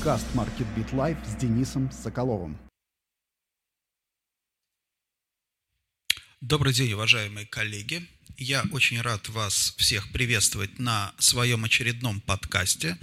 Подкаст Market Beat Live с Денисом Соколовым. Добрый день, уважаемые коллеги. Я очень рад вас всех приветствовать на своем очередном подкасте.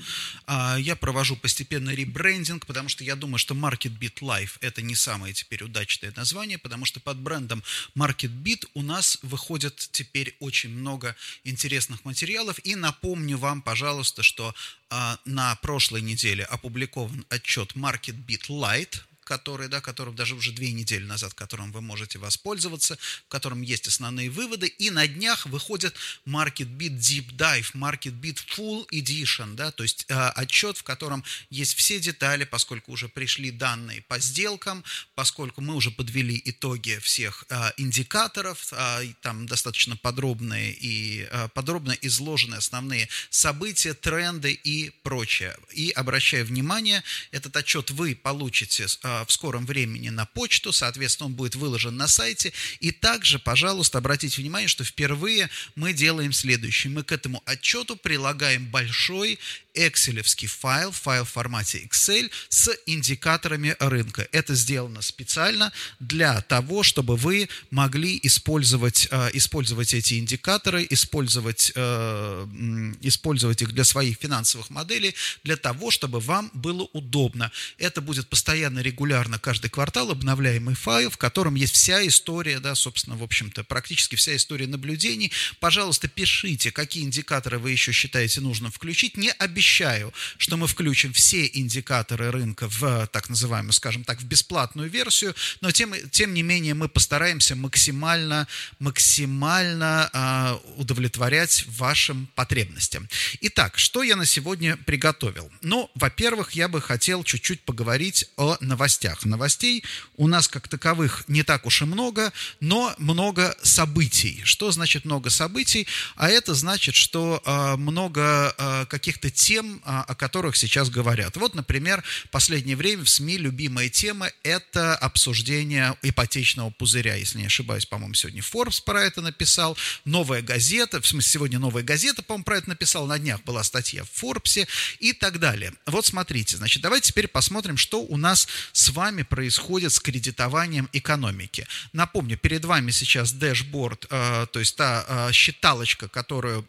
А, я провожу постепенный ребрендинг, потому что я думаю, что MarketBeat Live – это не самое теперь удачное название, потому что под брендом MarketBeat у нас выходит теперь очень много интересных материалов. И напомню вам, пожалуйста, что а, на прошлой неделе опубликован отчет MarketBeat Lite – который, да, которым даже уже две недели назад, которым вы можете воспользоваться, в котором есть основные выводы. И на днях выходит MarketBeat Deep Dive, MarketBeat Full Edition, да, то есть э, отчет, в котором есть все детали, поскольку уже пришли данные по сделкам, поскольку мы уже подвели итоги всех э, индикаторов, э, там достаточно подробные и э, подробно изложены основные события, тренды и прочее. И обращаю внимание, этот отчет вы получите э, в скором времени на почту, соответственно, он будет выложен на сайте. И также, пожалуйста, обратите внимание, что впервые мы делаем следующее. Мы к этому отчету прилагаем большой экселевский файл, файл в формате Excel с индикаторами рынка. Это сделано специально для того, чтобы вы могли использовать, э, использовать эти индикаторы, использовать, э, использовать их для своих финансовых моделей, для того, чтобы вам было удобно. Это будет постоянно регулярно каждый квартал обновляемый файл, в котором есть вся история, да, собственно, в общем-то, практически вся история наблюдений. Пожалуйста, пишите, какие индикаторы вы еще считаете нужным включить. Не обещайте обещаю, что мы включим все индикаторы рынка в так называемую, скажем так, в бесплатную версию, но тем, тем не менее мы постараемся максимально, максимально э, удовлетворять вашим потребностям. Итак, что я на сегодня приготовил? Ну, во-первых, я бы хотел чуть-чуть поговорить о новостях. Новостей у нас как таковых не так уж и много, но много событий. Что значит много событий? А это значит, что э, много э, каких-то тем, тем, а, о которых сейчас говорят. Вот, например, в последнее время в СМИ любимая тема – это обсуждение ипотечного пузыря. Если не ошибаюсь, по-моему, сегодня Forbes про это написал. Новая газета, в смысле, сегодня новая газета, по-моему, про это написала. На днях была статья в Forbes и так далее. Вот смотрите, значит, давайте теперь посмотрим, что у нас с вами происходит с кредитованием экономики. Напомню, перед вами сейчас дэшборд, э, то есть та э, считалочка, которую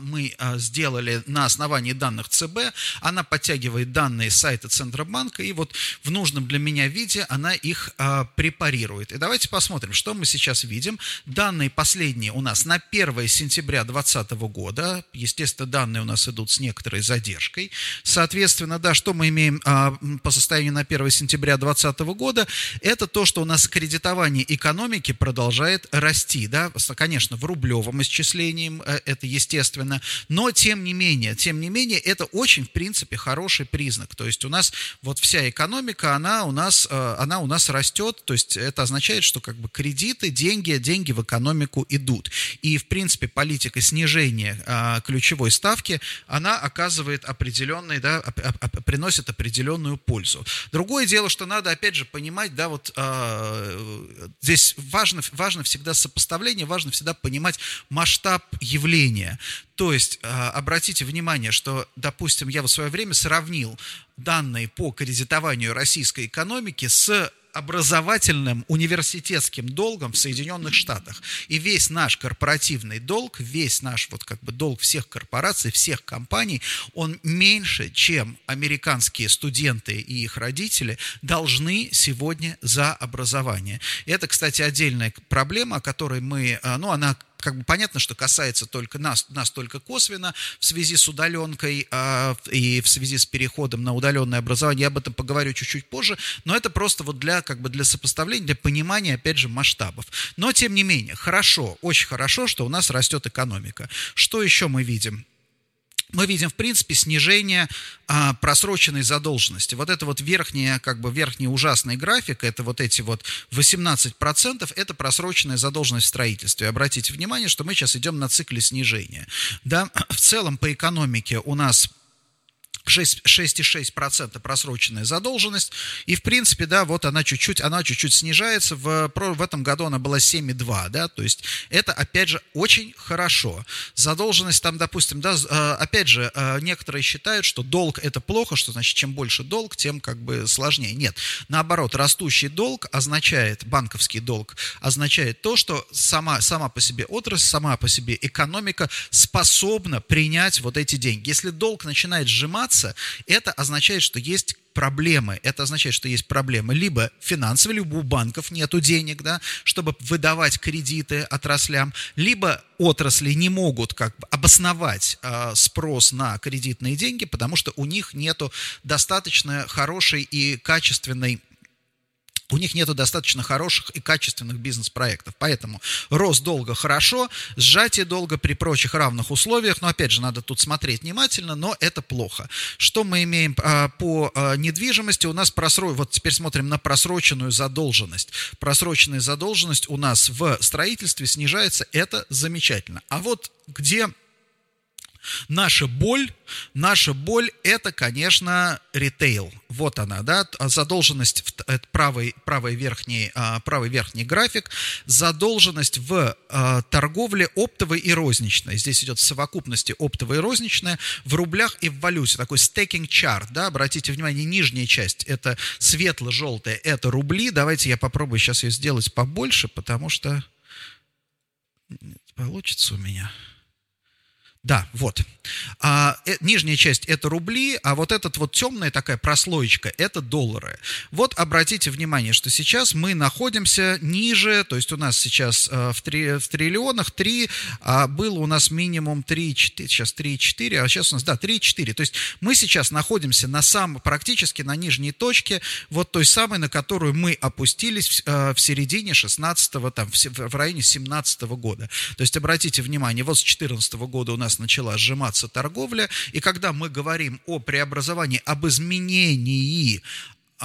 мы а, сделали на основании данных ЦБ, она подтягивает данные сайта Центробанка, и вот в нужном для меня виде она их а, препарирует. И давайте посмотрим, что мы сейчас видим. Данные последние у нас на 1 сентября 2020 года, естественно, данные у нас идут с некоторой задержкой. Соответственно, да, что мы имеем по состоянию на 1 сентября 2020 года, это то, что у нас кредитование экономики продолжает расти, да, конечно, в рублевом исчислении, э, это естественно, естественно, но тем не менее, тем не менее, это очень, в принципе, хороший признак. То есть у нас вот вся экономика, она у нас, э, она у нас растет, то есть это означает, что как бы кредиты, деньги, деньги в экономику идут. И, в принципе, политика снижения э, ключевой ставки, она оказывает определенный, да, приносит определенную пользу. Другое дело, что надо, опять же, понимать, да, вот э, здесь важно, важно всегда сопоставление, важно всегда понимать масштаб явления. То есть, а, обратите внимание, что, допустим, я в свое время сравнил данные по кредитованию российской экономики с образовательным университетским долгом в Соединенных Штатах. И весь наш корпоративный долг, весь наш вот как бы долг всех корпораций, всех компаний, он меньше, чем американские студенты и их родители должны сегодня за образование. И это, кстати, отдельная проблема, о которой мы, а, ну, она как бы понятно, что касается только нас, нас только косвенно в связи с удаленкой э, и в связи с переходом на удаленное образование. Я об этом поговорю чуть-чуть позже, но это просто вот для, как бы для сопоставления, для понимания, опять же, масштабов. Но, тем не менее, хорошо, очень хорошо, что у нас растет экономика. Что еще мы видим? Мы видим, в принципе, снижение а, просроченной задолженности. Вот это вот верхняя, как бы верхний ужасный график, это вот эти вот 18%, это просроченная задолженность в строительстве. Обратите внимание, что мы сейчас идем на цикле снижения. Да? В целом по экономике у нас 6,6% просроченная задолженность. И, в принципе, да, вот она чуть-чуть, она чуть-чуть снижается. В, в этом году она была 7,2, да, то есть это, опять же, очень хорошо. Задолженность там, допустим, да, э, опять же, э, некоторые считают, что долг это плохо, что значит, чем больше долг, тем как бы сложнее. Нет, наоборот, растущий долг означает, банковский долг означает то, что сама, сама по себе отрасль, сама по себе экономика способна принять вот эти деньги. Если долг начинает сжиматься, меняться, это означает, что есть проблемы. Это означает, что есть проблемы либо финансовые, либо у банков нету денег, да, чтобы выдавать кредиты отраслям, либо отрасли не могут как бы обосновать э, спрос на кредитные деньги, потому что у них нету достаточно хорошей и качественной у них нет достаточно хороших и качественных бизнес-проектов. Поэтому рост долга хорошо, сжатие долга при прочих равных условиях, но опять же, надо тут смотреть внимательно, но это плохо. Что мы имеем а, по а, недвижимости? У нас просро... вот теперь смотрим на просроченную задолженность. Просроченная задолженность у нас в строительстве снижается, это замечательно. А вот где Наша боль, наша боль это, конечно, ритейл. Вот она, да, задолженность, это правый, правый, верхний, а, правый верхний график, задолженность в а, торговле оптовой и розничной. Здесь идет в совокупности оптовая и розничная в рублях и в валюте. Такой стейкинг чарт, да, обратите внимание, нижняя часть это светло-желтая, это рубли. Давайте я попробую сейчас ее сделать побольше, потому что получится у меня. Да, вот. А, э, нижняя часть это рубли, а вот этот вот темная такая прослоечка это доллары. Вот обратите внимание, что сейчас мы находимся ниже, то есть у нас сейчас э, в, три, в триллионах 3, а было у нас минимум 3, 4, сейчас 3,4, а сейчас у нас, да, 3,4. То есть мы сейчас находимся на сам, практически на нижней точке, вот той самой, на которую мы опустились в, э, в середине 16-го, там, в, в районе 17 -го года. То есть обратите внимание, вот с 14 -го года у нас нас начала сжиматься торговля, и когда мы говорим о преобразовании, об изменении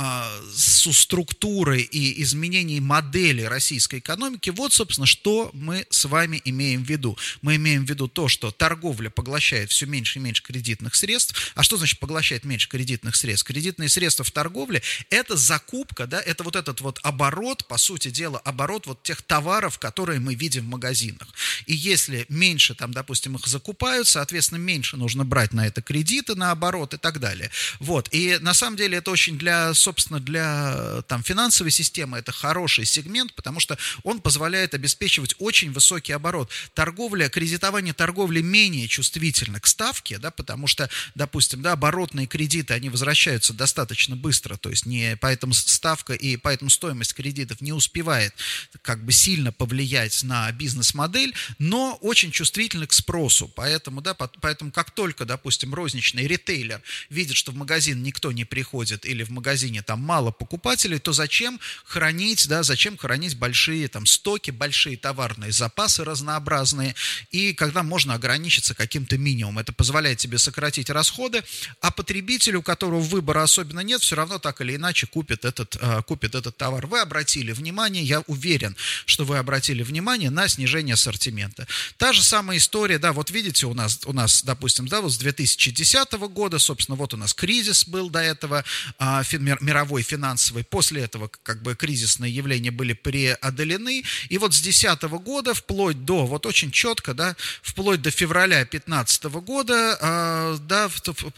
а, с структурой и изменений модели российской экономики, вот, собственно, что мы с вами имеем в виду. Мы имеем в виду то, что торговля поглощает все меньше и меньше кредитных средств. А что значит поглощает меньше кредитных средств? Кредитные средства в торговле – это закупка, да, это вот этот вот оборот, по сути дела, оборот вот тех товаров, которые мы видим в магазинах. И если меньше там, допустим, их закупают, соответственно, меньше нужно брать на это кредиты, на оборот и так далее. Вот. И на самом деле это очень для собственно, для там, финансовой системы это хороший сегмент, потому что он позволяет обеспечивать очень высокий оборот. Торговля, кредитование торговли менее чувствительно к ставке, да, потому что, допустим, да, оборотные кредиты, они возвращаются достаточно быстро, то есть не, поэтому ставка и поэтому стоимость кредитов не успевает как бы сильно повлиять на бизнес-модель, но очень чувствительны к спросу. Поэтому, да, поэтому как только, допустим, розничный ритейлер видит, что в магазин никто не приходит или в магазине магазине там мало покупателей, то зачем хранить, да, зачем хранить большие там стоки, большие товарные запасы разнообразные, и когда можно ограничиться каким-то минимумом. Это позволяет тебе сократить расходы, а потребителю, у которого выбора особенно нет, все равно так или иначе купит этот, э, купит этот товар. Вы обратили внимание, я уверен, что вы обратили внимание на снижение ассортимента. Та же самая история, да, вот видите, у нас, у нас допустим, да, вот с 2010 года, собственно, вот у нас кризис был до этого, а, мировой финансовой. После этого как бы кризисные явления были преодолены. И вот с 2010 года вплоть до, вот очень четко, да, вплоть до февраля 2015 года, э, да,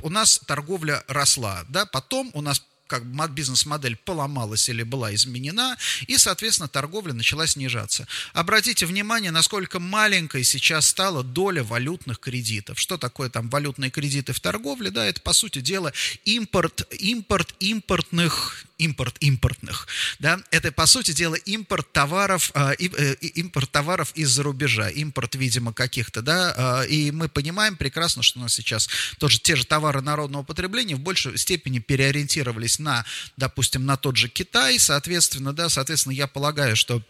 у нас торговля росла. Да, потом у нас как бы бизнес-модель поломалась или была изменена, и, соответственно, торговля начала снижаться. Обратите внимание, насколько маленькой сейчас стала доля валютных кредитов. Что такое там валютные кредиты в торговле? Да, это, по сути дела, импорт, импорт импортных импорт импортных, да, это, по сути дела, импорт товаров, э, э, импорт товаров из-за рубежа, импорт, видимо, каких-то, да, э, и мы понимаем прекрасно, что у нас сейчас тоже те же товары народного потребления в большей степени переориентировались на, допустим, на тот же Китай, соответственно, да, соответственно, я полагаю, что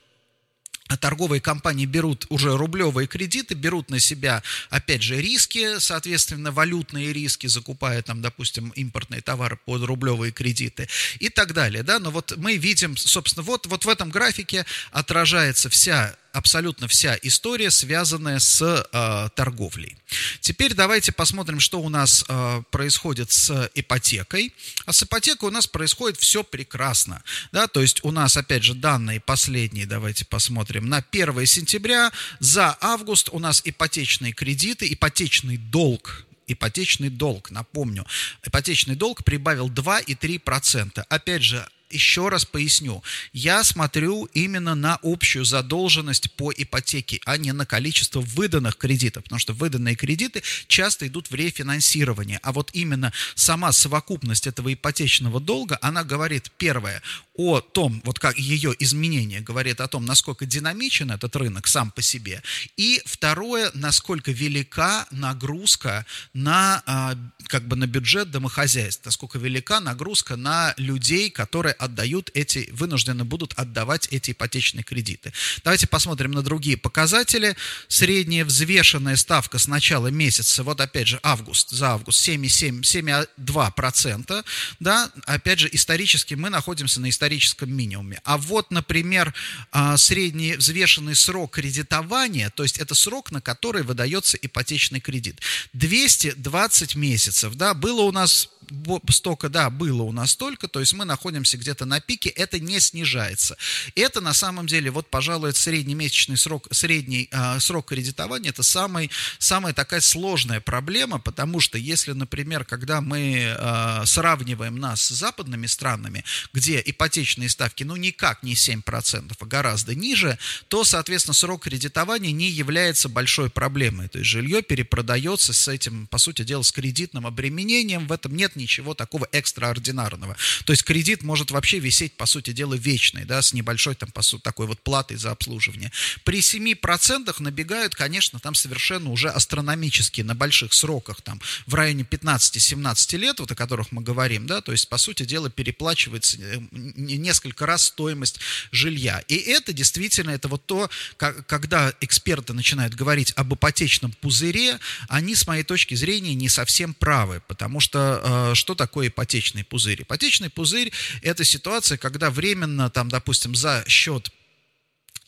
торговые компании берут уже рублевые кредиты, берут на себя, опять же, риски, соответственно, валютные риски, закупая там, допустим, импортные товары под рублевые кредиты и так далее, да, но вот мы видим, собственно, вот, вот в этом графике отражается вся абсолютно вся история, связанная с э, торговлей. Теперь давайте посмотрим, что у нас э, происходит с ипотекой. А с ипотекой у нас происходит все прекрасно. Да? То есть у нас, опять же, данные последние, давайте посмотрим, на 1 сентября за август у нас ипотечные кредиты, ипотечный долг ипотечный долг, напомню, ипотечный долг прибавил 2,3%. Опять же, еще раз поясню, я смотрю именно на общую задолженность по ипотеке, а не на количество выданных кредитов, потому что выданные кредиты часто идут в рефинансирование, а вот именно сама совокупность этого ипотечного долга, она говорит, первое, о том, вот как ее изменение говорит о том, насколько динамичен этот рынок сам по себе, и второе, насколько велика нагрузка на, а, как бы на бюджет домохозяйств, насколько велика нагрузка на людей, которые отдают эти, вынуждены будут отдавать эти ипотечные кредиты. Давайте посмотрим на другие показатели. Средняя взвешенная ставка с начала месяца, вот опять же август, за август 7,2%, да, опять же исторически мы находимся на историческом минимуме. А вот, например, а, средний взвешенный срок кредитования, то есть это срок, на который выдается ипотечный кредит, 220 месяцев, да, было у нас столько, да, было у нас столько, то есть мы находимся где-то на пике, это не снижается. Это на самом деле, вот, пожалуй, среднемесячный срок, средний э, срок кредитования, это самый, самая такая сложная проблема, потому что если, например, когда мы э, сравниваем нас с западными странами, где ипотечные ставки, ну, никак не 7%, а гораздо ниже, то, соответственно, срок кредитования не является большой проблемой. То есть жилье перепродается с этим, по сути дела, с кредитным обременением, в этом нет ничего такого экстраординарного. То есть кредит может вообще висеть, по сути дела, вечный, да, с небольшой там, по сути, такой вот платой за обслуживание. При 7% набегают, конечно, там совершенно уже астрономические, на больших сроках, там, в районе 15-17 лет, вот о которых мы говорим, да, то есть, по сути дела, переплачивается э, несколько раз стоимость жилья. И это действительно, это вот то, когда эксперты начинают говорить об ипотечном пузыре, они, с моей точки зрения, не совсем правы, потому что э, что такое ипотечный пузырь? Ипотечный пузырь – это ситуация, когда временно, там, допустим, за счет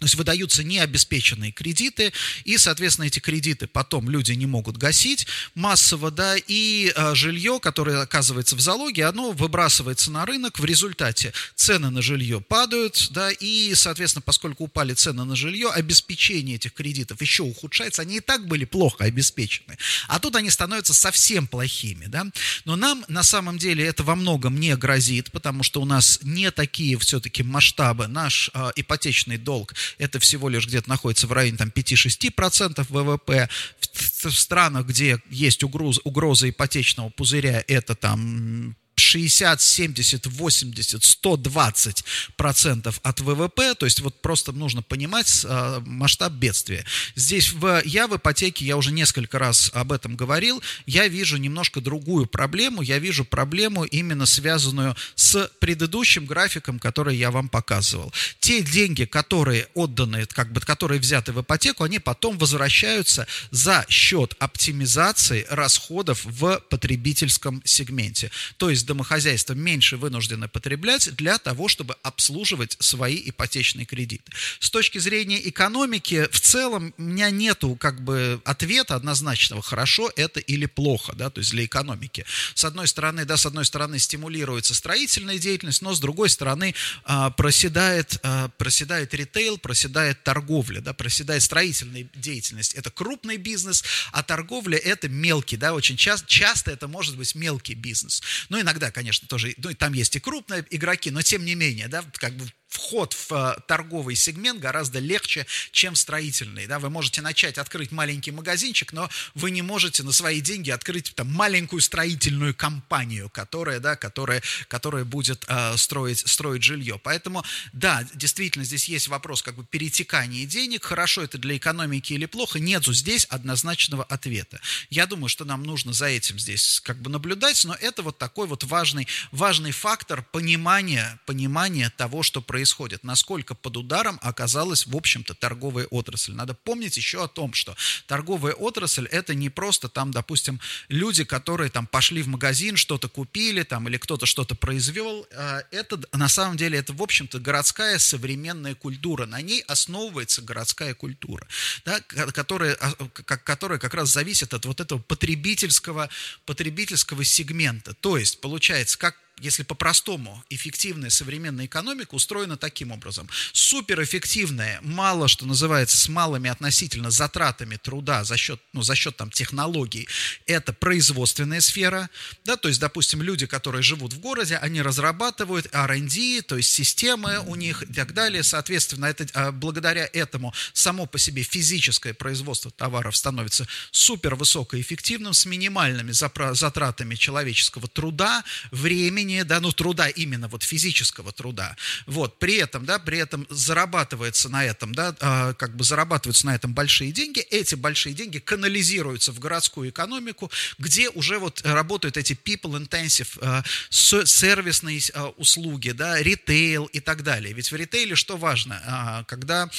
то есть выдаются необеспеченные кредиты, и, соответственно, эти кредиты потом люди не могут гасить. Массово, да, и э, жилье, которое оказывается в залоге, оно выбрасывается на рынок, в результате цены на жилье падают, да, и, соответственно, поскольку упали цены на жилье, обеспечение этих кредитов еще ухудшается, они и так были плохо обеспечены, а тут они становятся совсем плохими, да, но нам на самом деле это во многом не грозит, потому что у нас не такие все-таки масштабы, наш э, ипотечный долг это всего лишь где-то находится в районе там, 5-6% ВВП. В, странах, где есть угроза, угроза ипотечного пузыря, это там 60, 70, 80, 120 процентов от ВВП, то есть вот просто нужно понимать э, масштаб бедствия. Здесь в, я в ипотеке, я уже несколько раз об этом говорил, я вижу немножко другую проблему, я вижу проблему именно связанную с предыдущим графиком, который я вам показывал. Те деньги, которые отданы, как бы, которые взяты в ипотеку, они потом возвращаются за счет оптимизации расходов в потребительском сегменте. То есть домохозяйства меньше вынуждены потреблять для того, чтобы обслуживать свои ипотечные кредиты. С точки зрения экономики, в целом, у меня нету как бы ответа однозначного, хорошо это или плохо, да, то есть для экономики. С одной стороны, да, с одной стороны стимулируется строительная деятельность, но с другой стороны а, проседает, а, проседает ритейл, проседает торговля, да, проседает строительная деятельность. Это крупный бизнес, а торговля это мелкий, да, очень часто, часто это может быть мелкий бизнес. Но иногда иногда, конечно, тоже, ну, там есть и крупные игроки, но тем не менее, да, как бы вход в э, торговый сегмент гораздо легче, чем строительный. Да? Вы можете начать открыть маленький магазинчик, но вы не можете на свои деньги открыть там, маленькую строительную компанию, которая, да, которая, которая будет э, строить, строить жилье. Поэтому, да, действительно, здесь есть вопрос как бы перетекания денег. Хорошо это для экономики или плохо? Нету здесь однозначного ответа. Я думаю, что нам нужно за этим здесь как бы наблюдать, но это вот такой вот важный, важный фактор понимания, понимания того, что происходит происходит, насколько под ударом оказалась, в общем-то, торговая отрасль. Надо помнить еще о том, что торговая отрасль – это не просто там, допустим, люди, которые там пошли в магазин, что-то купили там, или кто-то что-то произвел. А, это, на самом деле, это, в общем-то, городская современная культура. На ней основывается городская культура, да, которая, а, которая как раз зависит от вот этого потребительского, потребительского сегмента. То есть, получается, как если по-простому, эффективная современная экономика устроена таким образом. Суперэффективная, мало что называется, с малыми относительно затратами труда за счет, ну, за счет там, технологий, это производственная сфера. Да, то есть, допустим, люди, которые живут в городе, они разрабатывают R&D, то есть системы у них и так далее. Соответственно, это, а, благодаря этому само по себе физическое производство товаров становится супервысокоэффективным с минимальными затратами человеческого труда, времени, времени, да, ну, труда именно, вот физического труда. Вот, при этом, да, при этом зарабатывается на этом, да, э, как бы зарабатываются на этом большие деньги, эти большие деньги канализируются в городскую экономику, где уже вот работают эти people-intensive э, сервисные э, услуги, да, ритейл и так далее. Ведь в ритейле что важно? Когда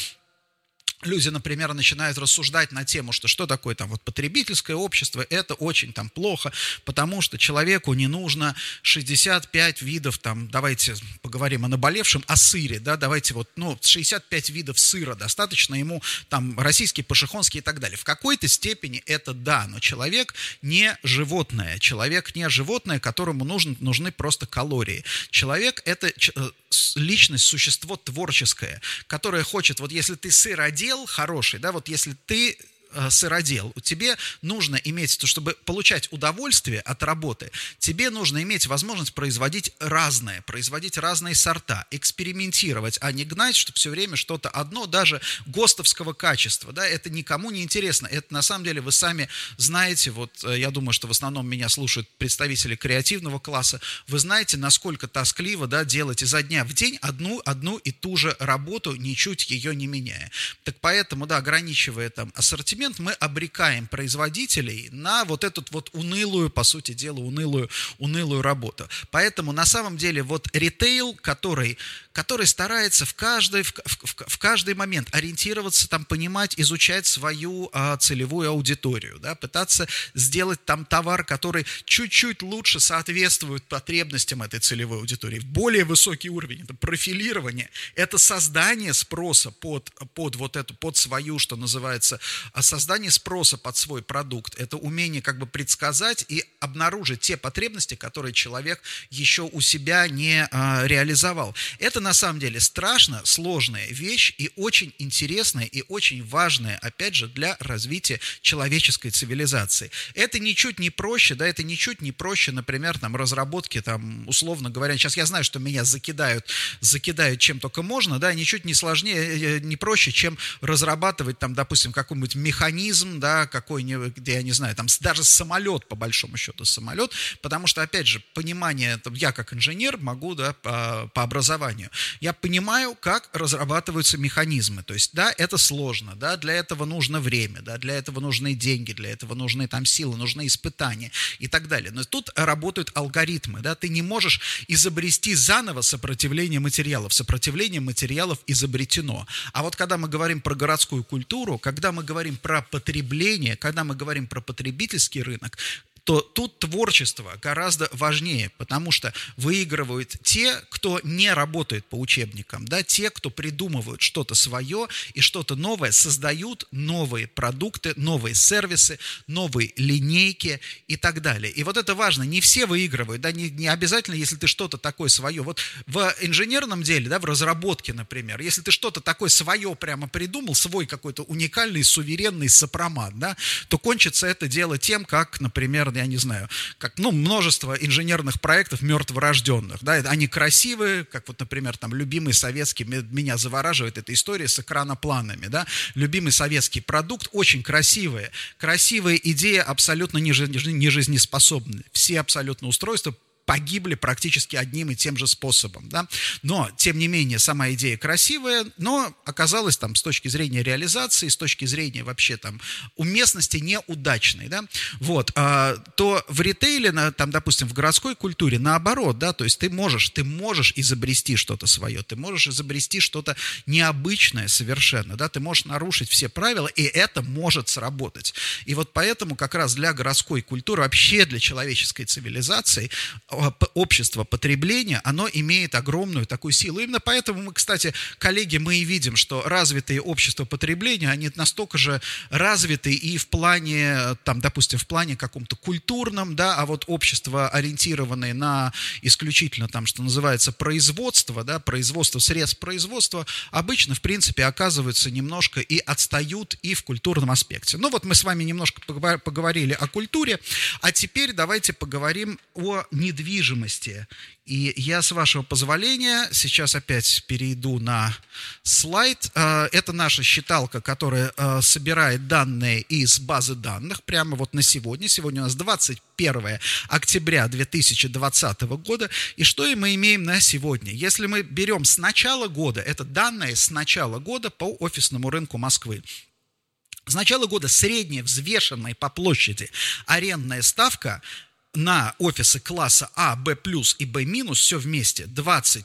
люди, например, начинают рассуждать на тему, что что такое там вот потребительское общество, это очень там плохо, потому что человеку не нужно 65 видов там, давайте поговорим о наболевшем, о сыре, да, давайте вот, ну, 65 видов сыра достаточно ему там российский, пашихонский и так далее. В какой-то степени это да, но человек не животное, человек не животное, которому нужны, нужны просто калории. Человек это э, личность, существо творческое, которое хочет, вот если ты сыродел хороший, да, вот если ты сыродел, тебе нужно иметь, чтобы получать удовольствие от работы, тебе нужно иметь возможность производить разное, производить разные сорта, экспериментировать, а не гнать, что все время что-то одно, даже ГОСТовского качества, да, это никому не интересно. Это на самом деле вы сами знаете, вот э, я думаю, что в основном меня слушают представители креативного класса, вы знаете, насколько тоскливо, да, делать изо дня в день одну, одну и ту же работу, ничуть ее не меняя. Так поэтому, да, ограничивая там ассортимент, момент мы обрекаем производителей на вот эту вот унылую, по сути дела, унылую, унылую работу. Поэтому на самом деле вот ритейл, который, который старается в каждый, в, в, в каждый момент ориентироваться, там, понимать, изучать свою а, целевую аудиторию, да, пытаться сделать там товар, который чуть-чуть лучше соответствует потребностям этой целевой аудитории. Более высокий уровень, это профилирование, это создание спроса под, под вот эту, под свою, что называется, создание спроса под свой продукт, это умение как бы предсказать и обнаружить те потребности, которые человек еще у себя не а, реализовал. Это на самом деле страшно сложная вещь и очень интересная и очень важная, опять же, для развития человеческой цивилизации. Это ничуть не проще, да, это ничуть не проще, например, там, разработки, там, условно говоря, сейчас я знаю, что меня закидают, закидают чем только можно, да, ничуть не сложнее, э, э, не проще, чем разрабатывать, там, допустим, какой-нибудь механизм, да, какой-нибудь, я не знаю, там даже самолет, по большому счету, самолет, потому что, опять же, понимание, я как инженер могу, да, по, по образованию, я понимаю, как разрабатываются механизмы, то есть, да, это сложно, да, для этого нужно время, да, для этого нужны деньги, для этого нужны там силы, нужны испытания и так далее. Но тут работают алгоритмы, да, ты не можешь изобрести заново сопротивление материалов, сопротивление материалов изобретено. А вот когда мы говорим про городскую культуру, когда мы говорим про потребление, когда мы говорим про потребительский рынок, то тут творчество гораздо важнее, потому что выигрывают те, кто не работает по учебникам, да, те, кто придумывают что-то свое и что-то новое, создают новые продукты, новые сервисы, новые линейки и так далее. И вот это важно, не все выигрывают, да, не, не обязательно, если ты что-то такое свое. Вот в инженерном деле, да, в разработке, например, если ты что-то такое свое прямо придумал, свой какой-то уникальный, суверенный сопромат, да, то кончится это дело тем, как, например, я не знаю, как, ну, множество инженерных проектов мертворожденных, да, они красивые, как вот, например, там, любимый советский, меня завораживает эта история с экранопланами, да, любимый советский продукт, очень красивые, красивые идеи абсолютно не жизнеспособны, все абсолютно устройства погибли практически одним и тем же способом, да. Но, тем не менее, сама идея красивая, но оказалась там с точки зрения реализации, с точки зрения вообще там уместности неудачной, да. Вот, а, то в ритейле, на, там, допустим, в городской культуре наоборот, да, то есть ты можешь, ты можешь изобрести что-то свое, ты можешь изобрести что-то необычное совершенно, да, ты можешь нарушить все правила, и это может сработать. И вот поэтому как раз для городской культуры, вообще для человеческой цивилизации, общество потребления, оно имеет огромную такую силу. Именно поэтому мы, кстати, коллеги, мы и видим, что развитые общества потребления, они настолько же развиты и в плане, там, допустим, в плане каком-то культурном, да, а вот общества, ориентированные на исключительно там, что называется, производство, да, производство, средств производства, обычно, в принципе, оказываются немножко и отстают и в культурном аспекте. Ну вот мы с вами немножко поговорили о культуре, а теперь давайте поговорим о недвижимости. И я, с вашего позволения, сейчас опять перейду на слайд. Э, это наша считалка, которая э, собирает данные из базы данных прямо вот на сегодня. Сегодня у нас 21 октября 2020 года. И что мы имеем на сегодня? Если мы берем с начала года, это данные с начала года по офисному рынку Москвы. С начала года средняя взвешенная по площади арендная ставка на офисы класса А, Б и Б все вместе 20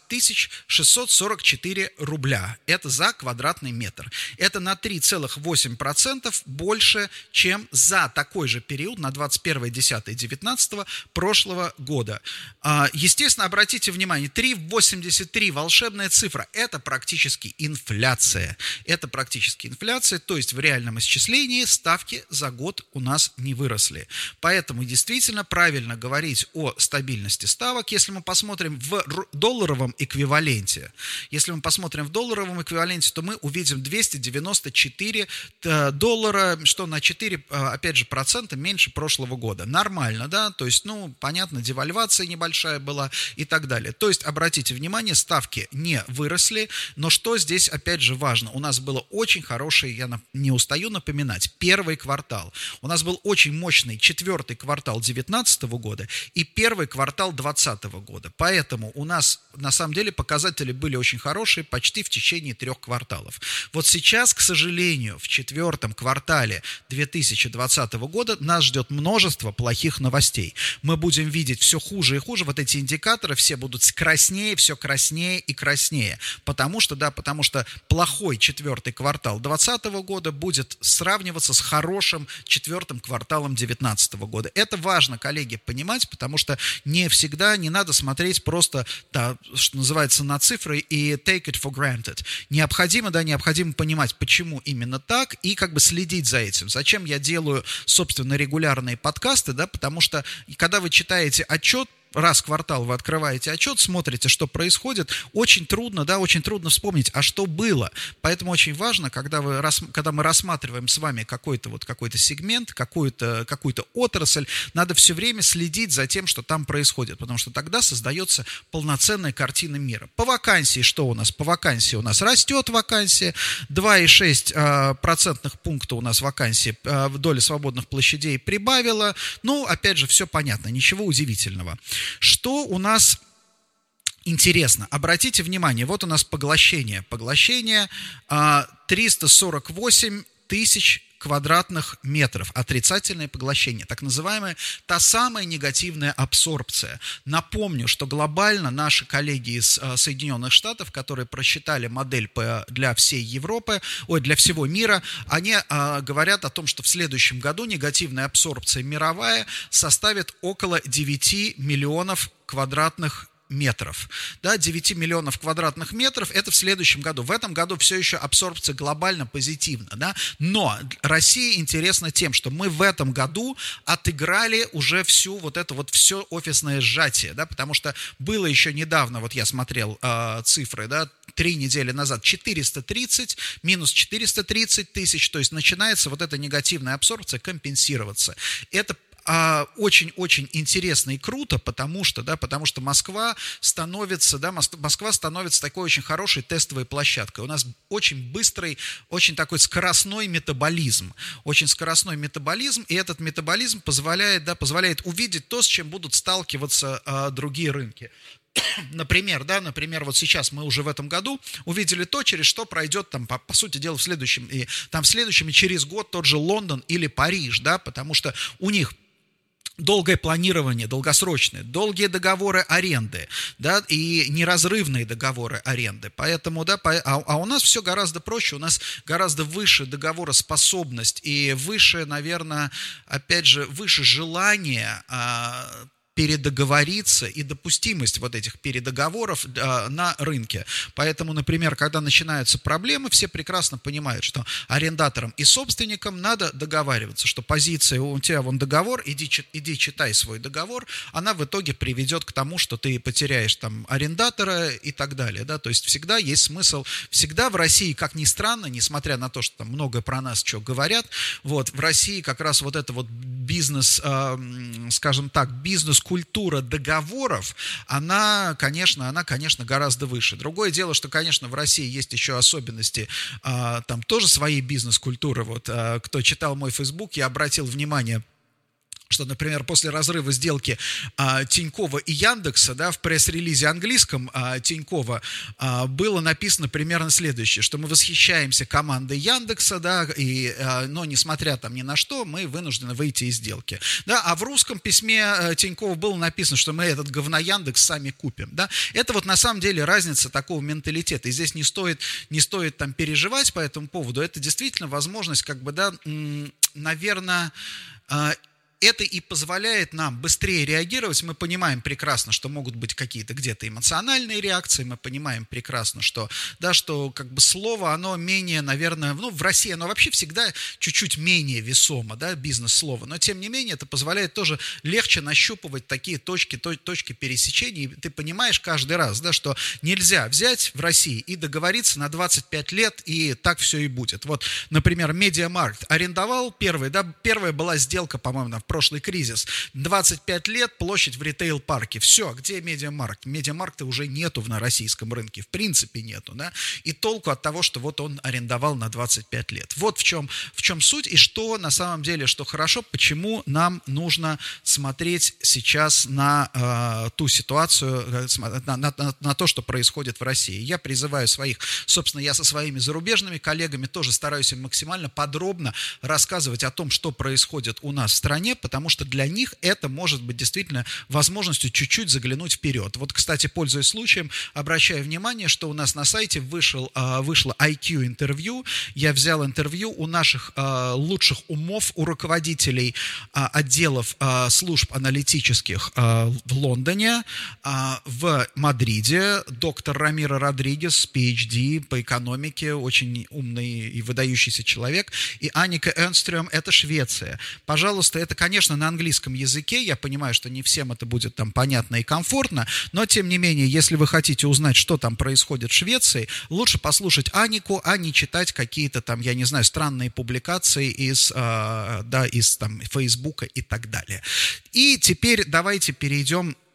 644 рубля. Это за квадратный метр. Это на 3,8% больше, чем за такой же период на 21.10.19 прошлого года. А, естественно, обратите внимание, 3,83 волшебная цифра. Это практически инфляция. Это практически инфляция, то есть в реальном исчислении ставки за год у нас не выросли. Поэтому действительно правильно правильно говорить о стабильности ставок, если мы посмотрим в долларовом эквиваленте. Если мы посмотрим в долларовом эквиваленте, то мы увидим 294 э, доллара, что на 4, э, опять же, процента меньше прошлого года. Нормально, да? То есть, ну, понятно, девальвация небольшая была и так далее. То есть, обратите внимание, ставки не выросли, но что здесь, опять же, важно? У нас было очень хороший, я не устаю напоминать, первый квартал. У нас был очень мощный четвертый квартал 2019 года и первый квартал 2020 года. Поэтому у нас на самом деле показатели были очень хорошие почти в течение трех кварталов. Вот сейчас, к сожалению, в четвертом квартале 2020 года нас ждет множество плохих новостей. Мы будем видеть все хуже и хуже. Вот эти индикаторы все будут краснее, все краснее и краснее. Потому что, да, потому что плохой четвертый квартал 2020 года будет сравниваться с хорошим четвертым кварталом 2019 года. Это важно, коллеги, понимать, потому что не всегда не надо смотреть просто, да, что называется, на цифры и take it for granted. Необходимо, да, необходимо понимать, почему именно так, и как бы следить за этим. Зачем я делаю, собственно, регулярные подкасты, да, потому что когда вы читаете отчет, раз в квартал вы открываете отчет, смотрите, что происходит, очень трудно, да, очень трудно вспомнить, а что было. Поэтому очень важно, когда, вы, когда мы рассматриваем с вами какой-то вот какой-то сегмент, какую-то какую отрасль, надо все время следить за тем, что там происходит, потому что тогда создается полноценная картина мира. По вакансии что у нас? По вакансии у нас растет вакансия, 2,6 а, процентных пункта у нас вакансии а, в доле свободных площадей прибавила. Ну, опять же, все понятно, ничего удивительного. Что у нас интересно? Обратите внимание, вот у нас поглощение. Поглощение 348 а, тысяч квадратных метров. Отрицательное поглощение, так называемая та самая негативная абсорбция. Напомню, что глобально наши коллеги из э, Соединенных Штатов, которые просчитали модель для всей Европы, ой, для всего мира, они э, говорят о том, что в следующем году негативная абсорбция мировая составит около 9 миллионов квадратных метров. Да, 9 миллионов квадратных метров, это в следующем году. В этом году все еще абсорбция глобально позитивна. Да? Но России интересно тем, что мы в этом году отыграли уже всю вот это вот все офисное сжатие, да, потому что было еще недавно, вот я смотрел э, цифры, да, три недели назад 430, минус 430 тысяч, то есть начинается вот эта негативная абсорбция компенсироваться. Это очень-очень а, интересно и круто, потому что, да, потому что Москва становится, да, Москва становится такой очень хорошей тестовой площадкой. У нас очень быстрый, очень такой скоростной метаболизм, очень скоростной метаболизм, и этот метаболизм позволяет, да, позволяет увидеть то, с чем будут сталкиваться а, другие рынки. Например, да, например, вот сейчас мы уже в этом году увидели то, через что пройдет там, по, по сути дела, в следующем, и там в следующем и через год тот же Лондон или Париж, да, потому что у них долгое планирование, долгосрочное, долгие договоры аренды, да, и неразрывные договоры аренды. Поэтому, да, по, а, а у нас все гораздо проще, у нас гораздо выше договороспособность и выше, наверное, опять же, выше желание а, передоговориться и допустимость вот этих передоговоров э, на рынке. Поэтому, например, когда начинаются проблемы, все прекрасно понимают, что арендаторам и собственникам надо договариваться, что позиция у тебя вон договор, иди, иди читай свой договор, она в итоге приведет к тому, что ты потеряешь там арендатора и так далее. Да? То есть всегда есть смысл, всегда в России, как ни странно, несмотря на то, что там много про нас что говорят, вот, в России как раз вот это вот бизнес, э, скажем так, бизнес культура договоров, она, конечно, она, конечно, гораздо выше. Другое дело, что, конечно, в России есть еще особенности, а, там тоже свои бизнес-культуры. Вот, а, кто читал мой Facebook, я обратил внимание, что, например, после разрыва сделки а, Тинькова и Яндекса, да, в пресс-релизе английском а, Тинькова а, было написано примерно следующее, что мы восхищаемся командой Яндекса, да, и, а, но несмотря там ни на что, мы вынуждены выйти из сделки, да, а в русском письме а, Тинькова было написано, что мы этот говно Яндекс сами купим, да, это вот на самом деле разница такого менталитета, и здесь не стоит, не стоит там переживать по этому поводу, это действительно возможность, как бы, да, наверное, а, это и позволяет нам быстрее реагировать. Мы понимаем прекрасно, что могут быть какие-то где-то эмоциональные реакции, мы понимаем прекрасно, что, да, что как бы слово, оно менее, наверное, ну, в России оно вообще всегда чуть-чуть менее весомо, да, бизнес-слово, но тем не менее это позволяет тоже легче нащупывать такие точки, точки пересечения, и ты понимаешь каждый раз, да, что нельзя взять в России и договориться на 25 лет, и так все и будет. Вот, например, Медиамаркт арендовал первый, да, первая была сделка, по-моему, прошлый кризис. 25 лет, площадь в ритейл-парке. Все, где медиамаркт? Медиамаркта уже нету на российском рынке, в принципе нету. Да? И толку от того, что вот он арендовал на 25 лет. Вот в чем, в чем суть и что на самом деле, что хорошо, почему нам нужно смотреть сейчас на э, ту ситуацию, э, на, на, на, на то, что происходит в России. Я призываю своих, собственно, я со своими зарубежными коллегами тоже стараюсь им максимально подробно рассказывать о том, что происходит у нас в стране, потому что для них это может быть действительно возможностью чуть-чуть заглянуть вперед. Вот, кстати, пользуясь случаем, обращаю внимание, что у нас на сайте вышел, а, вышло IQ-интервью. Я взял интервью у наших а, лучших умов, у руководителей а, отделов служб аналитических в Лондоне, в Мадриде, доктор Рамира Родригес, PhD по экономике, очень умный и выдающийся человек, и Аника Энстрем, это Швеция. Пожалуйста, это, конечно, конечно, на английском языке. Я понимаю, что не всем это будет там понятно и комфортно, но тем не менее, если вы хотите узнать, что там происходит в Швеции, лучше послушать Анику, а не читать какие-то там, я не знаю, странные публикации из, э, да, из там Фейсбука и так далее. И теперь давайте перейдем а,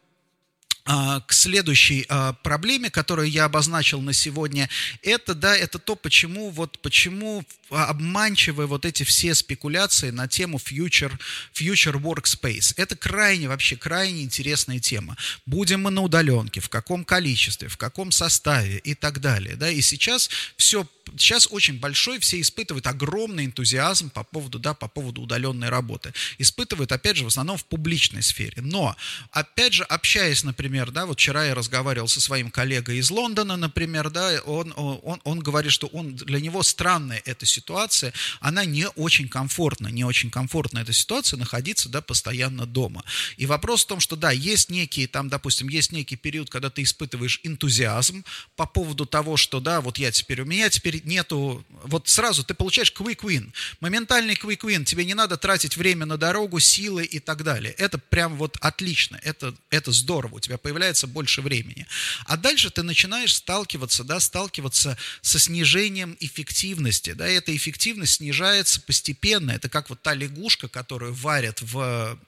к следующей а, проблеме, которую я обозначил на сегодня, это, да, это то, почему, вот, почему обманчивы вот эти все спекуляции на тему future, future workspace. Это крайне, вообще крайне интересная тема. Будем мы на удаленке, в каком количестве, в каком составе и так далее. Да? И сейчас все сейчас очень большой, все испытывают огромный энтузиазм по поводу, да, по поводу удаленной работы. Испытывают, опять же, в основном в публичной сфере. Но, опять же, общаясь, например, да, вот вчера я разговаривал со своим коллегой из Лондона, например, да, он, он, он говорит, что он, для него странная эта ситуация, она не очень комфортна, не очень комфортна эта ситуация находиться, да, постоянно дома. И вопрос в том, что, да, есть некий, там, допустим, есть некий период, когда ты испытываешь энтузиазм по поводу того, что, да, вот я теперь, у меня теперь нету, вот сразу ты получаешь quick win, моментальный quick win, тебе не надо тратить время на дорогу, силы и так далее. Это прям вот отлично, это, это здорово, у тебя появляется больше времени. А дальше ты начинаешь сталкиваться, да, сталкиваться со снижением эффективности, да, и эта эффективность снижается постепенно, это как вот та лягушка, которую варят в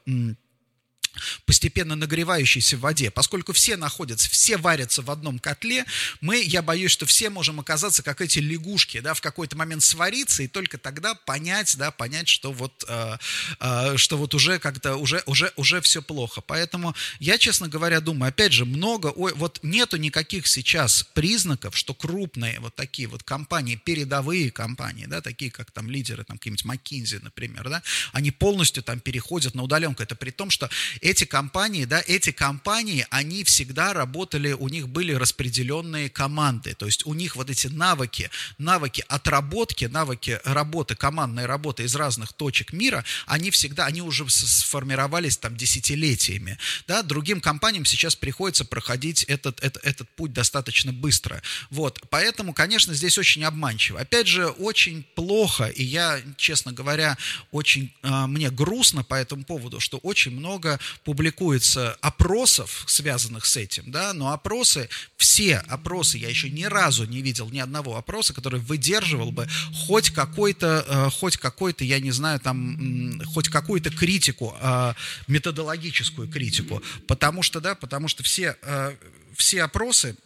постепенно нагревающейся в воде. Поскольку все находятся, все варятся в одном котле, мы, я боюсь, что все можем оказаться как эти лягушки, да, в какой-то момент свариться и только тогда понять, да, понять, что вот, э, э, что вот уже как-то, уже, уже, уже все плохо. Поэтому я, честно говоря, думаю, опять же, много, ой, вот нету никаких сейчас признаков, что крупные вот такие вот компании, передовые компании, да, такие как там лидеры, там какие-нибудь McKinsey, например, да, они полностью там переходят на удаленку. Это при том, что эти компании, да, эти компании, они всегда работали, у них были распределенные команды, то есть у них вот эти навыки, навыки отработки, навыки работы, командной работы из разных точек мира, они всегда, они уже сформировались там десятилетиями, да, другим компаниям сейчас приходится проходить этот, этот, этот путь достаточно быстро, вот, поэтому, конечно, здесь очень обманчиво. Опять же, очень плохо, и я, честно говоря, очень, э, мне грустно по этому поводу, что очень много публикуется опросов, связанных с этим, да, но опросы, все опросы, я еще ни разу не видел ни одного опроса, который выдерживал бы хоть какой-то, э, хоть какой-то, я не знаю, там, хоть какую-то критику, э, методологическую критику, потому что, да, потому что все, э, все опросы,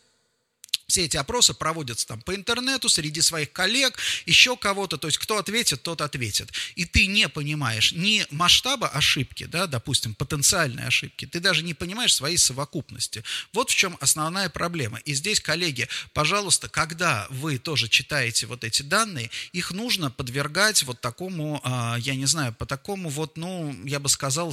все эти опросы проводятся там по интернету, среди своих коллег, еще кого-то, то есть кто ответит, тот ответит. И ты не понимаешь ни масштаба ошибки, да, допустим, потенциальной ошибки, ты даже не понимаешь своей совокупности. Вот в чем основная проблема. И здесь, коллеги, пожалуйста, когда вы тоже читаете вот эти данные, их нужно подвергать вот такому, а, я не знаю, по такому вот, ну, я бы сказал,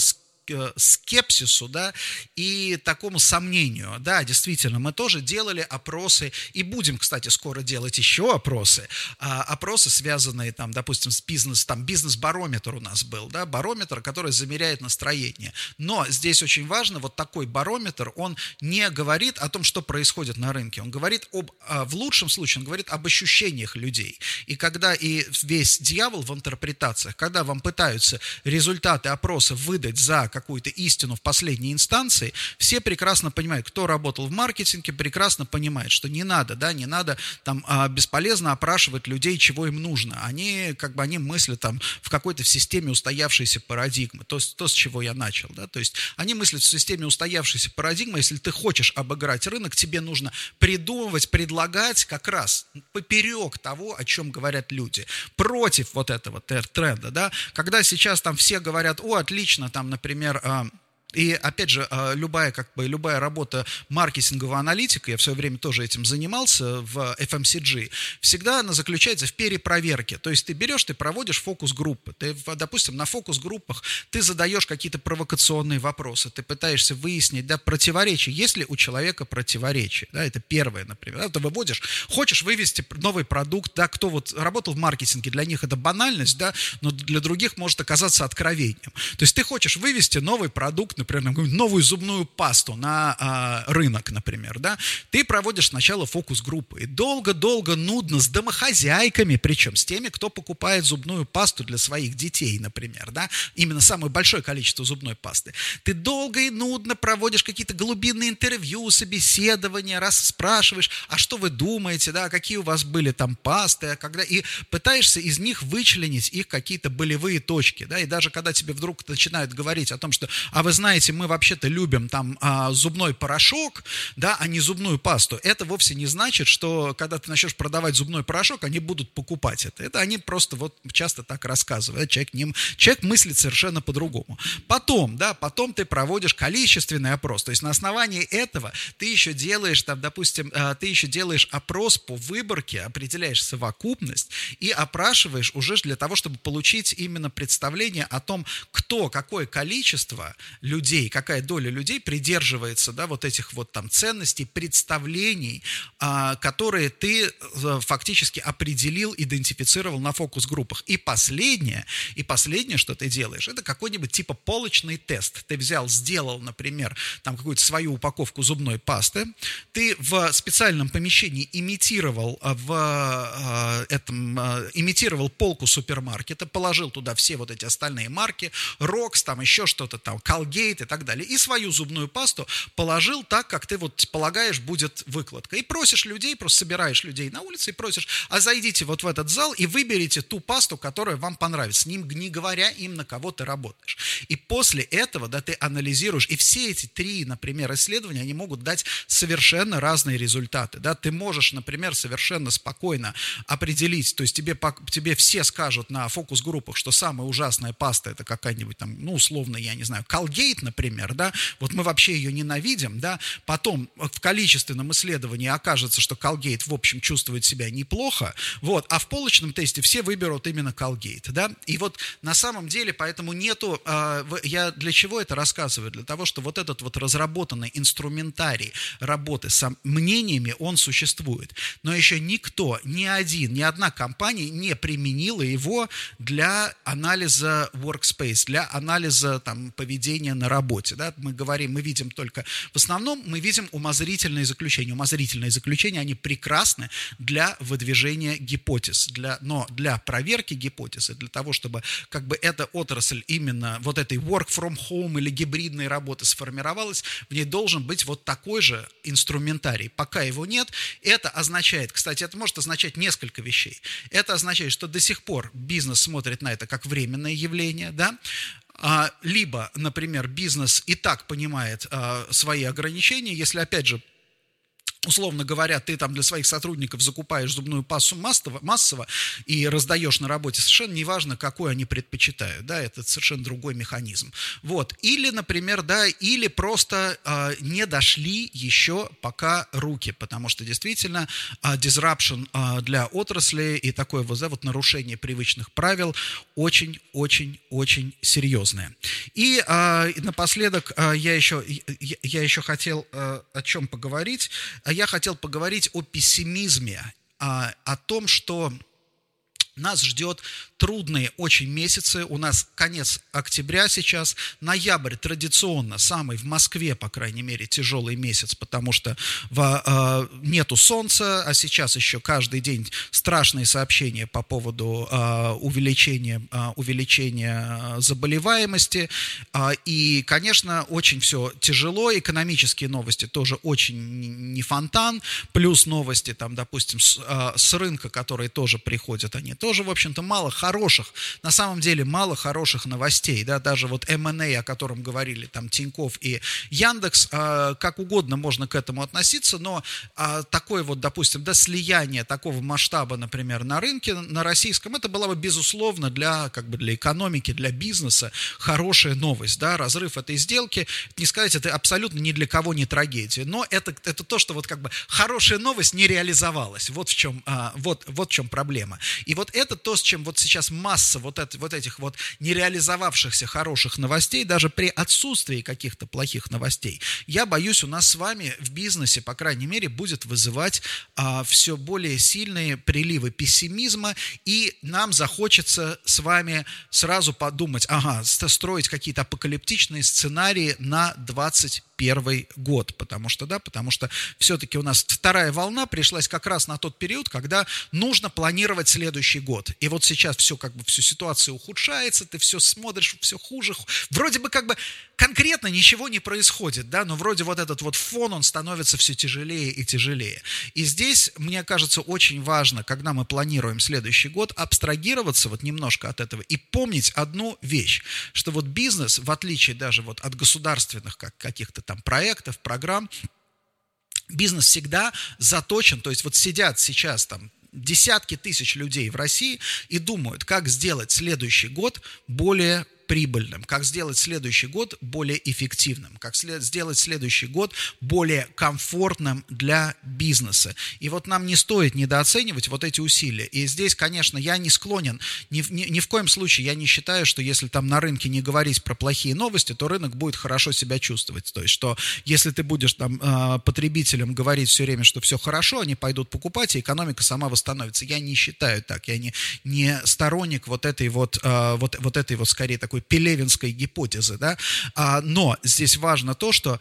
скепсису, да, и такому сомнению. Да, действительно, мы тоже делали опросы, и будем, кстати, скоро делать еще опросы, а, опросы, связанные, там, допустим, с бизнес, там, бизнес-барометр у нас был, да, барометр, который замеряет настроение. Но здесь очень важно, вот такой барометр, он не говорит о том, что происходит на рынке, он говорит об, а, в лучшем случае, он говорит об ощущениях людей. И когда и весь дьявол в интерпретациях, когда вам пытаются результаты опроса выдать за какую-то истину в последней инстанции, все прекрасно понимают, кто работал в маркетинге, прекрасно понимает, что не надо, да, не надо там а, бесполезно опрашивать людей, чего им нужно. Они как бы они мыслят там в какой-то в системе устоявшейся парадигмы, то, то, с чего я начал, да, то есть они мыслят в системе устоявшейся парадигмы, если ты хочешь обыграть рынок, тебе нужно придумывать, предлагать как раз поперек того, о чем говорят люди, против вот этого тренда, да, когда сейчас там все говорят, о, отлично, там, например, например, а, и опять же, а, любая, как бы, любая работа маркетингового аналитика, я в свое время тоже этим занимался в FMCG, всегда она заключается в перепроверке. То есть ты берешь, ты проводишь фокус-группы. Ты, допустим, на фокус-группах ты задаешь какие-то провокационные вопросы, ты пытаешься выяснить, да, противоречие, есть ли у человека противоречие. Да, это первое, например. Да, ты выводишь, хочешь вывести новый продукт, да, кто вот работал в маркетинге, для них это банальность, да, но для других может оказаться откровением. То есть ты хочешь вывести новый продукт, например, новую зубную пасту на а, рынок, например, да, ты проводишь сначала фокус-группы. И долго-долго нудно с домохозяйками, причем с теми, кто покупает зубную пасту для своих детей, например, да, именно самое большое количество зубной пасты. Ты долго и нудно проводишь какие-то глубинные интервью, собеседования, раз спрашиваешь, а что вы думаете, да, какие у вас были там пасты, а когда, и пытаешься из них вычленить их какие-то болевые точки, да, и даже когда тебе вдруг начинают говорить о том, что, а вы знаете, знаете, мы вообще-то любим там а, зубной порошок, да, а не зубную пасту, это вовсе не значит, что когда ты начнешь продавать зубной порошок, они будут покупать это. Это они просто вот часто так рассказывают. Человек, не, человек мыслит совершенно по-другому. Потом, да, потом ты проводишь количественный опрос. То есть на основании этого ты еще делаешь, там, допустим, а, ты еще делаешь опрос по выборке, определяешь совокупность и опрашиваешь уже для того, чтобы получить именно представление о том, кто, какое количество людей людей, какая доля людей придерживается, да, вот этих вот там ценностей, представлений, а, которые ты э, фактически определил, идентифицировал на фокус-группах. И последнее, и последнее, что ты делаешь, это какой-нибудь типа полочный тест. Ты взял, сделал, например, там какую-то свою упаковку зубной пасты, ты в специальном помещении имитировал э, в э, этом, имитировал полку супермаркета, положил туда все вот эти остальные марки, Рокс, там еще что-то там, Colgate и так далее, и свою зубную пасту положил так, как ты вот полагаешь будет выкладка. И просишь людей, просто собираешь людей на улице и просишь, а зайдите вот в этот зал и выберите ту пасту, которая вам понравится, ним, не говоря им, на кого ты работаешь. И после этого, да, ты анализируешь, и все эти три, например, исследования, они могут дать совершенно разные результаты, да, ты можешь, например, совершенно спокойно определить, то есть тебе, тебе все скажут на фокус-группах, что самая ужасная паста это какая-нибудь там, ну, условно, я не знаю, Colgate, например, да, вот мы вообще ее ненавидим, да, потом в количественном исследовании окажется, что Colgate, в общем, чувствует себя неплохо, вот, а в полочном тесте все выберут именно Colgate, да, и вот на самом деле поэтому нету, э, я для чего это рассказываю? Для того, что вот этот вот разработанный инструментарий работы с мнениями, он существует, но еще никто, ни один, ни одна компания не применила его для анализа workspace, для анализа там, поведения на работе. Да? Мы говорим, мы видим только, в основном мы видим умозрительные заключения. Умозрительные заключения, они прекрасны для выдвижения гипотез, для, но для проверки гипотезы, для того, чтобы как бы эта отрасль именно вот этой work from home или гибридной работы сформировалась, в ней должен быть вот такой же инструментарий. Пока его нет, это означает, кстати, это может означать несколько вещей. Это означает, что до сих пор бизнес смотрит на это как временное явление, да, либо, например, бизнес и так понимает а, свои ограничения, если, опять же, условно говоря, ты там для своих сотрудников закупаешь зубную пасту массово, массово и раздаешь на работе, совершенно неважно, какой они предпочитают, да, это совершенно другой механизм. Вот, или, например, да, или просто э, не дошли еще пока руки, потому что действительно э, disruption э, для отрасли и такое вот, да, вот нарушение привычных правил очень-очень-очень серьезное. И э, напоследок э, я, еще, я, я еще хотел э, о чем поговорить я хотел поговорить о пессимизме, о, о том, что нас ждет трудные очень месяцы. У нас конец октября сейчас. Ноябрь традиционно самый в Москве, по крайней мере, тяжелый месяц, потому что в, э, нету солнца, а сейчас еще каждый день страшные сообщения по поводу э, увеличения, э, увеличения заболеваемости. Э, и, конечно, очень все тяжело. Экономические новости тоже очень не фонтан. Плюс новости, там, допустим, с, э, с рынка, которые тоже приходят, они тоже, в общем-то, мало хороших, на самом деле мало хороших новостей, да, даже вот M&A, о котором говорили там Тиньков и Яндекс, э, как угодно можно к этому относиться, но э, такое вот, допустим, да, слияние такого масштаба, например, на рынке, на российском, это была бы, безусловно, для, как бы для экономики, для бизнеса хорошая новость, да, разрыв этой сделки, не сказать, это абсолютно ни для кого не трагедия, но это, это то, что вот как бы хорошая новость не реализовалась, вот в чем, а, вот, вот в чем проблема. И вот это то, с чем вот сейчас масса вот, это, вот этих вот нереализовавшихся хороших новостей, даже при отсутствии каких-то плохих новостей, я боюсь, у нас с вами в бизнесе, по крайней мере, будет вызывать а, все более сильные приливы пессимизма, и нам захочется с вами сразу подумать, ага, строить какие-то апокалиптичные сценарии на 20 первый год, потому что, да, потому что все-таки у нас вторая волна пришлась как раз на тот период, когда нужно планировать следующий год. И вот сейчас все как бы, всю ситуация ухудшается, ты все смотришь, все хуже. Вроде бы как бы конкретно ничего не происходит, да, но вроде вот этот вот фон, он становится все тяжелее и тяжелее. И здесь, мне кажется, очень важно, когда мы планируем следующий год, абстрагироваться вот немножко от этого и помнить одну вещь, что вот бизнес, в отличие даже вот от государственных как каких-то там проектов, программ, бизнес всегда заточен, то есть вот сидят сейчас там десятки тысяч людей в России и думают, как сделать следующий год более прибыльным, как сделать следующий год более эффективным, как след, сделать следующий год более комфортным для бизнеса. И вот нам не стоит недооценивать вот эти усилия. И здесь, конечно, я не склонен, ни, ни, ни в коем случае я не считаю, что если там на рынке не говорить про плохие новости, то рынок будет хорошо себя чувствовать. То есть, что если ты будешь там а, потребителям говорить все время, что все хорошо, они пойдут покупать, и экономика сама восстановится. Я не считаю так. Я не, не сторонник вот этой вот, а, вот, вот этой вот, скорее, такой пелевинской гипотезы, да. А, но здесь важно то, что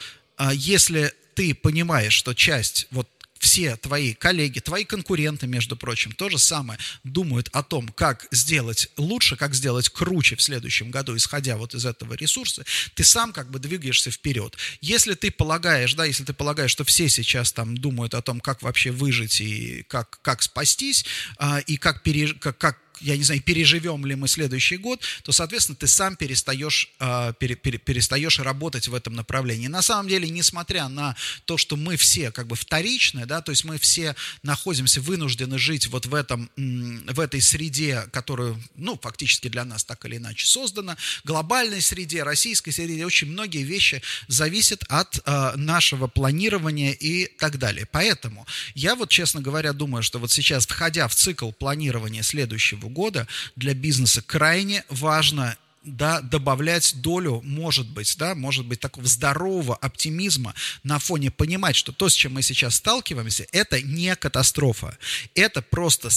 если ты понимаешь, что часть вот все твои коллеги, твои конкуренты, между прочим, то же самое думают о том, как сделать лучше, как сделать круче в следующем году, исходя вот из этого ресурса, ты сам как бы двигаешься вперед. Если ты полагаешь, да, если ты полагаешь, что все сейчас там думают о том, как вообще выжить и как, как спастись, а, и как, переж... как, как я не знаю, переживем ли мы следующий год, то, соответственно, ты сам перестаешь, э, пере, пере, перестаешь работать в этом направлении. На самом деле, несмотря на то, что мы все как бы вторичны, да, то есть мы все находимся, вынуждены жить вот в, этом, в этой среде, которую, ну, фактически для нас так или иначе создана, глобальной среде, российской среде, очень многие вещи зависят от э, нашего планирования и так далее. Поэтому я вот, честно говоря, думаю, что вот сейчас, входя в цикл планирования следующего года для бизнеса крайне важно да, добавлять долю, может быть, да, может быть, такого здорового оптимизма на фоне понимать, что то, с чем мы сейчас сталкиваемся, это не катастрофа. Это просто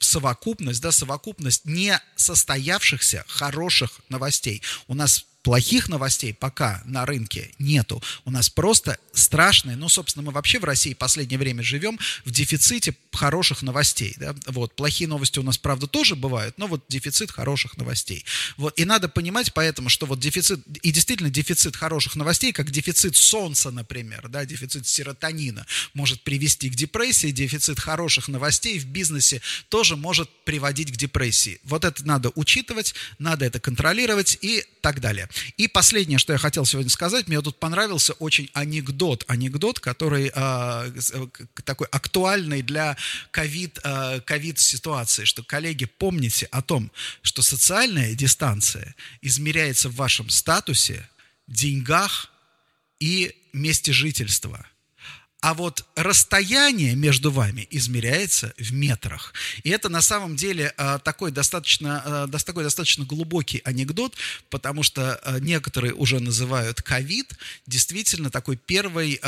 совокупность, да, совокупность не состоявшихся хороших новостей. У нас плохих новостей пока на рынке нету. У нас просто страшные, ну, собственно, мы вообще в России последнее время живем в дефиците хороших новостей. Да? Вот, плохие новости у нас, правда, тоже бывают, но вот дефицит хороших новостей. Вот, и надо понимать поэтому, что вот дефицит, и действительно дефицит хороших новостей, как дефицит солнца, например, да, дефицит серотонина может привести к депрессии, дефицит хороших новостей в бизнесе тоже может приводить к депрессии. Вот это надо учитывать, надо это контролировать и так далее. И последнее, что я хотел сегодня сказать, мне тут понравился очень анекдот, анекдот, который э, такой актуальный для ковид, э, ковид-ситуации, что, коллеги, помните о том, что социальная дистанция измеряется в вашем статусе, деньгах и месте жительства – а вот расстояние между вами измеряется в метрах. И это на самом деле а, такой достаточно, а, такой достаточно глубокий анекдот, потому что а, некоторые уже называют ковид действительно такой первой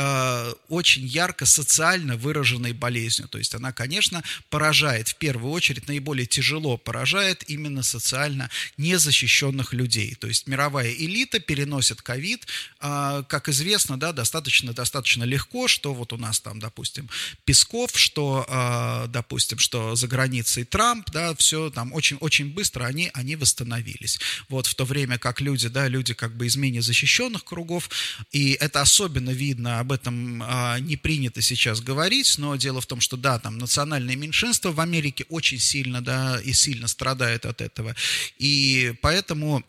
очень ярко социально выраженной болезнью. То есть она, конечно, поражает в первую очередь, наиболее тяжело поражает именно социально незащищенных людей. То есть мировая элита переносит ковид, как известно, да, достаточно, достаточно легко, что вот вот у нас там, допустим, Песков, что, э, допустим, что за границей Трамп, да, все там очень, очень быстро они, они восстановились. Вот в то время как люди, да, люди как бы из менее защищенных кругов, и это особенно видно, об этом э, не принято сейчас говорить, но дело в том, что, да, там национальные меньшинства в Америке очень сильно, да, и сильно страдают от этого, и поэтому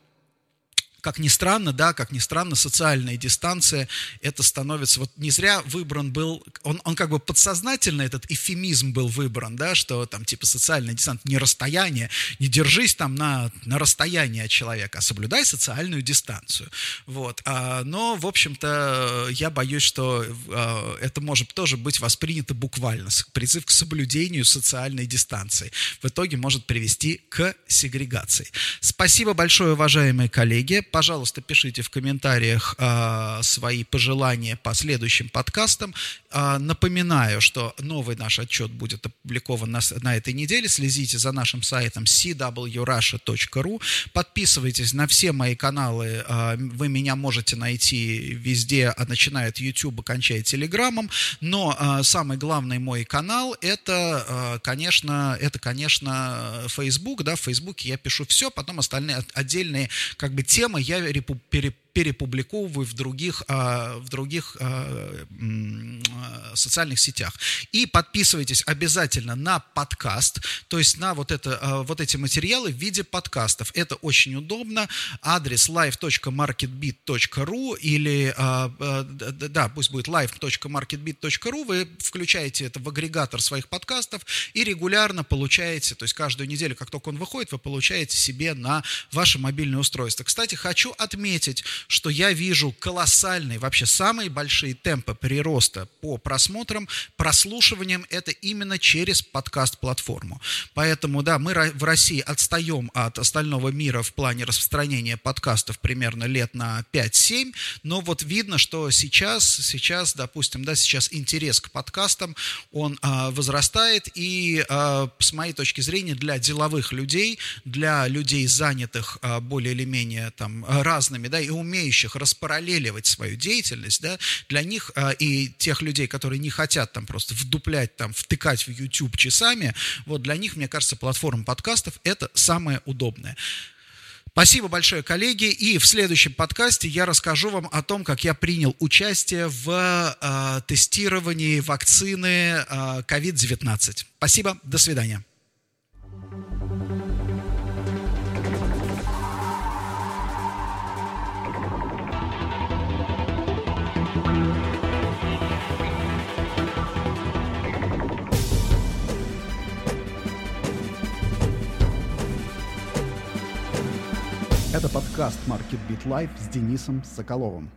как ни странно, да, как ни странно, социальная дистанция, это становится, вот не зря выбран был, он, он как бы подсознательно, этот эфемизм был выбран, да, что там типа социальная дистанция, не расстояние, не держись там на, на расстоянии от человека, а соблюдай социальную дистанцию, вот, а, но, в общем-то, я боюсь, что а, это может тоже быть воспринято буквально, призыв к соблюдению социальной дистанции, в итоге может привести к сегрегации. Спасибо большое, уважаемые коллеги, Пожалуйста, пишите в комментариях э, свои пожелания по следующим подкастам. Э, напоминаю, что новый наш отчет будет опубликован на, на этой неделе. Следите за нашим сайтом cwrussia.ru. Подписывайтесь на все мои каналы. Э, вы меня можете найти везде, начиная от YouTube, кончая Телеграмом. Но э, самый главный мой канал это, э, конечно, это, конечно, Facebook. Да, в Facebook я пишу все, потом остальные отдельные как бы темы я пере, перепубликовываю в других, а, в других а, социальных сетях. И подписывайтесь обязательно на подкаст, то есть на вот, это, вот эти материалы в виде подкастов. Это очень удобно. Адрес live.marketbit.ru или, да, пусть будет live.marketbit.ru. Вы включаете это в агрегатор своих подкастов и регулярно получаете, то есть каждую неделю, как только он выходит, вы получаете себе на ваше мобильное устройство. Кстати, хочу отметить, что я вижу колоссальные, вообще самые большие темпы прироста по просмотрам, прослушиваниям, это именно через подкаст-платформу. Поэтому, да, мы в России отстаем от остального мира в плане распространения подкастов примерно лет на 5-7, но вот видно, что сейчас, сейчас, допустим, да, сейчас интерес к подкастам, он а, возрастает, и а, с моей точки зрения, для деловых людей, для людей, занятых а, более или менее там разными, да, и умеющих распараллеливать свою деятельность, да, для них а, и тех людей, которые не хотят там просто вдуплять, там, втыкать в YouTube часами, вот для них, мне кажется, платформа подкастов – это самое удобное. Спасибо большое, коллеги. И в следующем подкасте я расскажу вам о том, как я принял участие в э, тестировании вакцины э, COVID-19. Спасибо, до свидания. Это подкаст Market Beat Live с Денисом Соколовым.